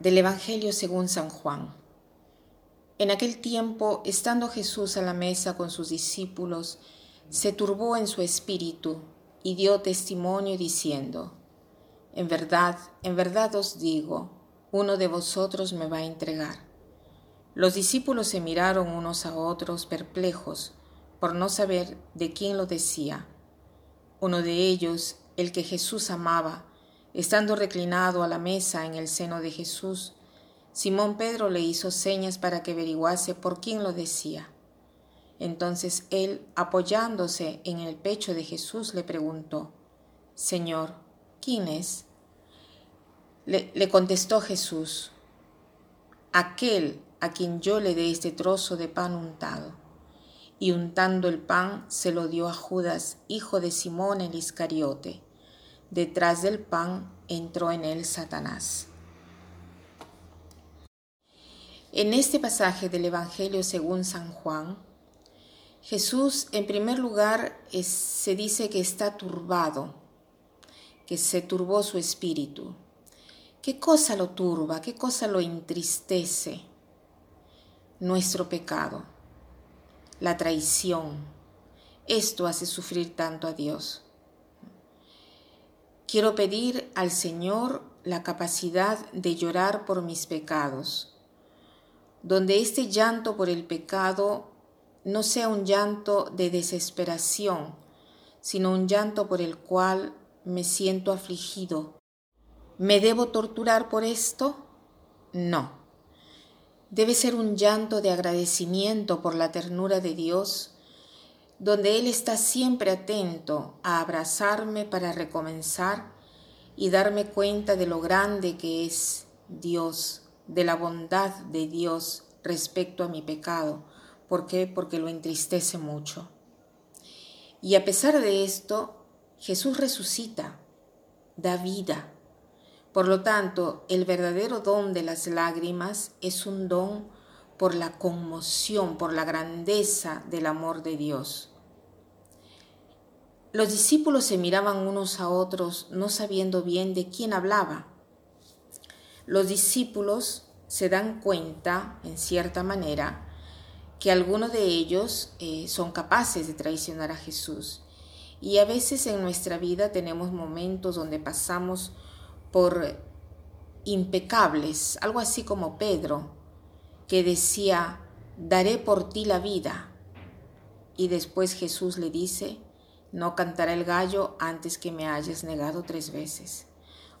Del Evangelio según San Juan. En aquel tiempo, estando Jesús a la mesa con sus discípulos, se turbó en su espíritu y dio testimonio diciendo, En verdad, en verdad os digo, uno de vosotros me va a entregar. Los discípulos se miraron unos a otros perplejos por no saber de quién lo decía. Uno de ellos, el que Jesús amaba, estando reclinado a la mesa en el seno de Jesús, Simón Pedro le hizo señas para que averiguase por quién lo decía. Entonces él, apoyándose en el pecho de Jesús, le preguntó, Señor, ¿quién es? Le, contestó Jesús, aquel a quien yo le dé este trozo de pan untado. Y untando el pan se lo dio a Judas, hijo de Simón el Iscariote. Detrás del pan entró en él Satanás. En este pasaje del Evangelio según San Juan, Jesús en primer lugar se dice que está turbado, que se turbó su espíritu. ¿Qué cosa lo turba? ¿Qué cosa lo entristece? nuestro pecado, la traición. Esto hace sufrir tanto a Dios. Quiero pedir al Señor la capacidad de llorar por mis pecados, donde este llanto por el pecado no sea un llanto de desesperación, sino un llanto por el cual me siento afligido. ¿Me debo torturar por esto? No debe ser un llanto de agradecimiento por la ternura de Dios, donde Él está siempre atento a abrazarme para recomenzar y darme cuenta de lo grande que es Dios, de la bondad de Dios respecto a mi pecado. ¿Por qué? Porque lo entristece mucho. Y a pesar de esto, Jesús resucita, da vida por lo tanto, el verdadero don de las lágrimas es un don por la conmoción, por la grandeza del amor de Dios. Los discípulos se miraban unos a otros no sabiendo bien de quién hablaba. Los discípulos se dan cuenta, en cierta manera, que algunos de ellos eh, son capaces de traicionar a Jesús. Y a veces en nuestra vida tenemos momentos donde pasamos por impecables, algo así como Pedro, que decía, daré por ti la vida. Y después Jesús le dice, no cantará el gallo antes que me hayas negado tres veces.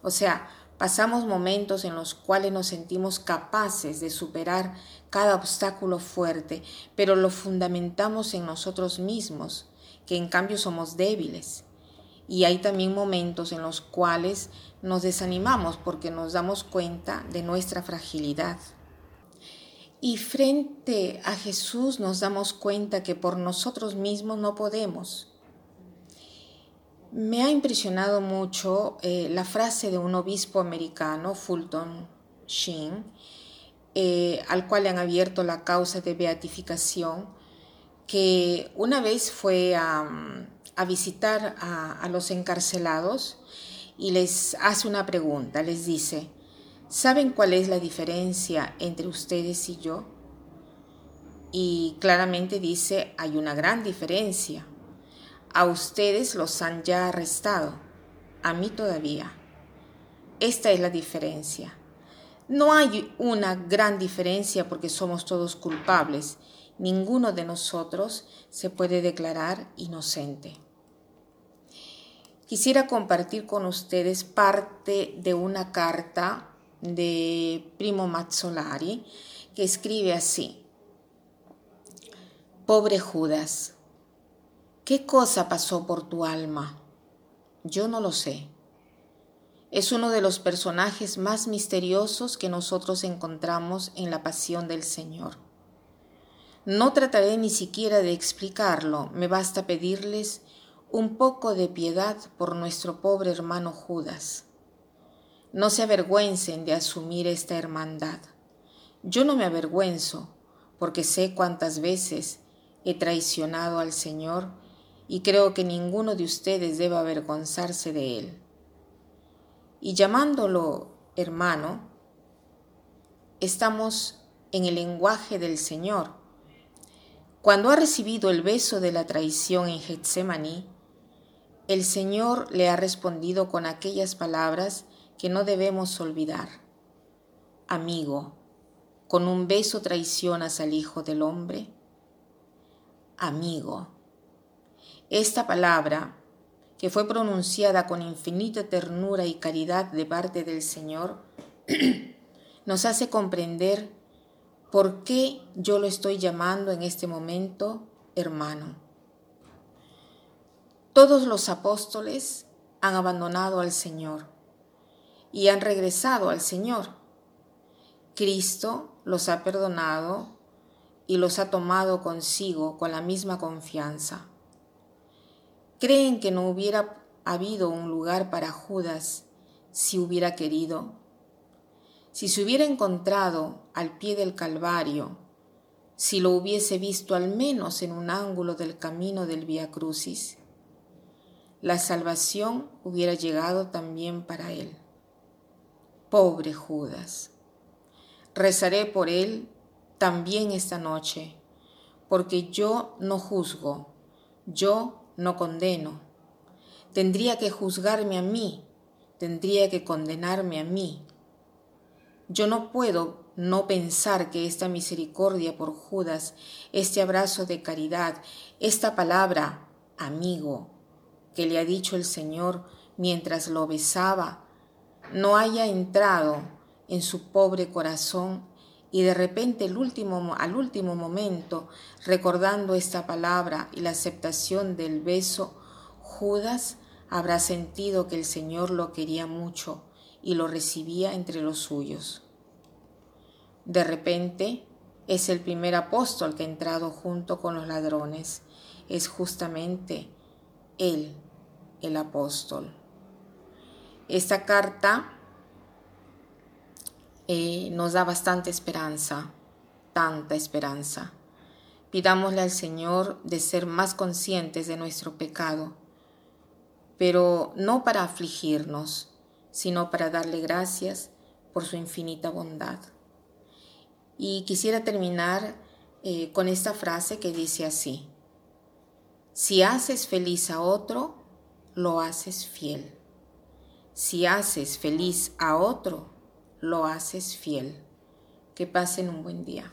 O sea, pasamos momentos en los cuales nos sentimos capaces de superar cada obstáculo fuerte, pero lo fundamentamos en nosotros mismos, que en cambio somos débiles. Y hay también momentos en los cuales nos desanimamos porque nos damos cuenta de nuestra fragilidad. Y frente a Jesús nos damos cuenta que por nosotros mismos no podemos. Me ha impresionado mucho eh, la frase de un obispo americano, Fulton Sheen, eh, al cual le han abierto la causa de beatificación, que una vez fue a a visitar a, los encarcelados y les hace una pregunta, les dice, ¿saben cuál es la diferencia entre ustedes y yo? Y claramente dice, hay una gran diferencia. A ustedes los han ya arrestado, a mí todavía. Esta es la diferencia. No hay una gran diferencia porque somos todos culpables. Ninguno de nosotros se puede declarar inocente quisiera compartir con ustedes parte de una carta de Primo Mazzolari que escribe así. Pobre Judas, ¿qué cosa pasó por tu alma? Yo no lo sé. Es uno de los personajes más misteriosos que nosotros encontramos en la pasión del Señor. No trataré ni siquiera de explicarlo, me basta pedirles un poco de piedad por nuestro pobre hermano Judas. No se avergüencen de asumir esta hermandad. Yo no me avergüenzo, porque sé cuántas veces he traicionado al Señor y creo que ninguno de ustedes debe avergonzarse de él. Y llamándolo hermano, estamos en el lenguaje del Señor. Cuando ha recibido el beso de la traición en Getsemaní, el Señor le ha respondido con aquellas palabras que no debemos olvidar. Amigo, ¿con un beso traicionas al Hijo del Hombre? Amigo. Esta palabra, que fue pronunciada con infinita ternura y caridad de parte del Señor, nos hace comprender por qué yo lo estoy llamando en este momento hermano. Todos los apóstoles han abandonado al Señor y han regresado al Señor. Cristo los ha perdonado y los ha tomado consigo con la misma confianza. ¿Creen que no hubiera habido un lugar para Judas si hubiera querido? Si se hubiera encontrado al pie del Calvario, si lo hubiese visto al menos en un ángulo del camino del Via Crucis, la salvación hubiera llegado también para él. Pobre Judas. Rezaré por él también esta noche, porque yo no juzgo, yo no condeno. Tendría que juzgarme a mí, tendría que condenarme a mí. Yo no puedo no pensar que esta misericordia por Judas, este abrazo de caridad, esta palabra, amigo, que le ha dicho el Señor mientras lo besaba no haya entrado en su pobre corazón y de repente al último momento, recordando esta palabra y la aceptación del beso, Judas habrá sentido que el Señor lo quería mucho y lo recibía entre los suyos. De repente es el primer apóstol que ha entrado junto con los ladrones. Es justamente él, el apóstol. Esta carta eh, nos da bastante esperanza, tanta esperanza. Pidámosle al Señor de ser más conscientes de nuestro pecado, pero no para afligirnos, sino para darle gracias por su infinita bondad. Y quisiera terminar eh, con esta frase que dice así, si haces feliz a otro, lo haces fiel. Si haces feliz a otro, lo haces fiel. Que pasen un buen día.